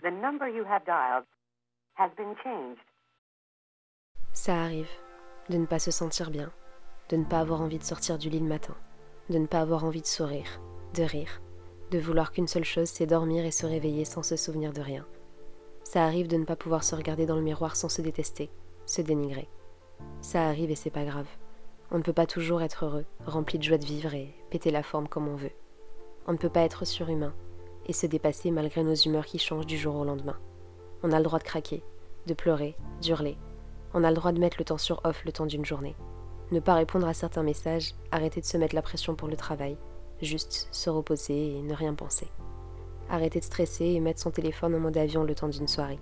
The number you have dialed has been changed. Ça arrive de ne pas se sentir bien, de ne pas avoir envie de sortir du lit le matin, de ne pas avoir envie de sourire, de rire, de vouloir qu'une seule chose, c'est dormir et se réveiller sans se souvenir de rien. Ça arrive de ne pas pouvoir se regarder dans le miroir sans se détester, se dénigrer. Ça arrive et c'est pas grave. On ne peut pas toujours être heureux, rempli de joie de vivre et péter la forme comme on veut. On ne peut pas être surhumain et se dépasser malgré nos humeurs qui changent du jour au lendemain. On a le droit de craquer, de pleurer, d'hurler. On a le droit de mettre le temps sur off le temps d'une journée. Ne pas répondre à certains messages, arrêter de se mettre la pression pour le travail, juste se reposer et ne rien penser. Arrêter de stresser et mettre son téléphone en mode avion le temps d'une soirée.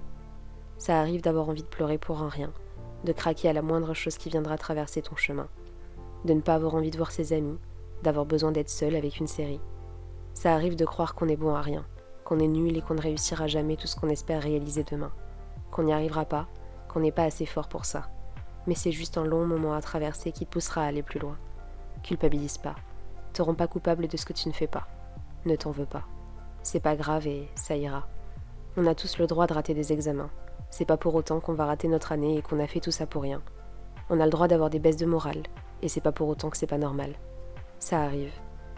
Ça arrive d'avoir envie de pleurer pour un rien, de craquer à la moindre chose qui viendra traverser ton chemin, de ne pas avoir envie de voir ses amis, d'avoir besoin d'être seul avec une série. Ça arrive de croire qu'on est bon à rien, qu'on est nul et qu'on ne réussira jamais tout ce qu'on espère réaliser demain, qu'on n'y arrivera pas, qu'on n'est pas assez fort pour ça. Mais c'est juste un long moment à traverser qui te poussera à aller plus loin. Culpabilise pas. Te rends pas coupable de ce que tu ne fais pas. Ne t'en veux pas. C'est pas grave et ça ira. On a tous le droit de rater des examens. C'est pas pour autant qu'on va rater notre année et qu'on a fait tout ça pour rien. On a le droit d'avoir des baisses de morale, et c'est pas pour autant que c'est pas normal. Ça arrive.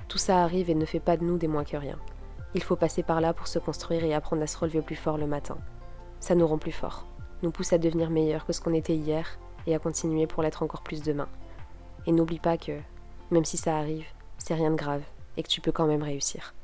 Tout ça arrive et ne fait pas de nous des moins que rien. Il faut passer par là pour se construire et apprendre à se relever plus fort le matin. Ça nous rend plus forts, nous pousse à devenir meilleurs que ce qu'on était hier et à continuer pour l'être encore plus demain. Et n'oublie pas que, même si ça arrive, c'est rien de grave et que tu peux quand même réussir.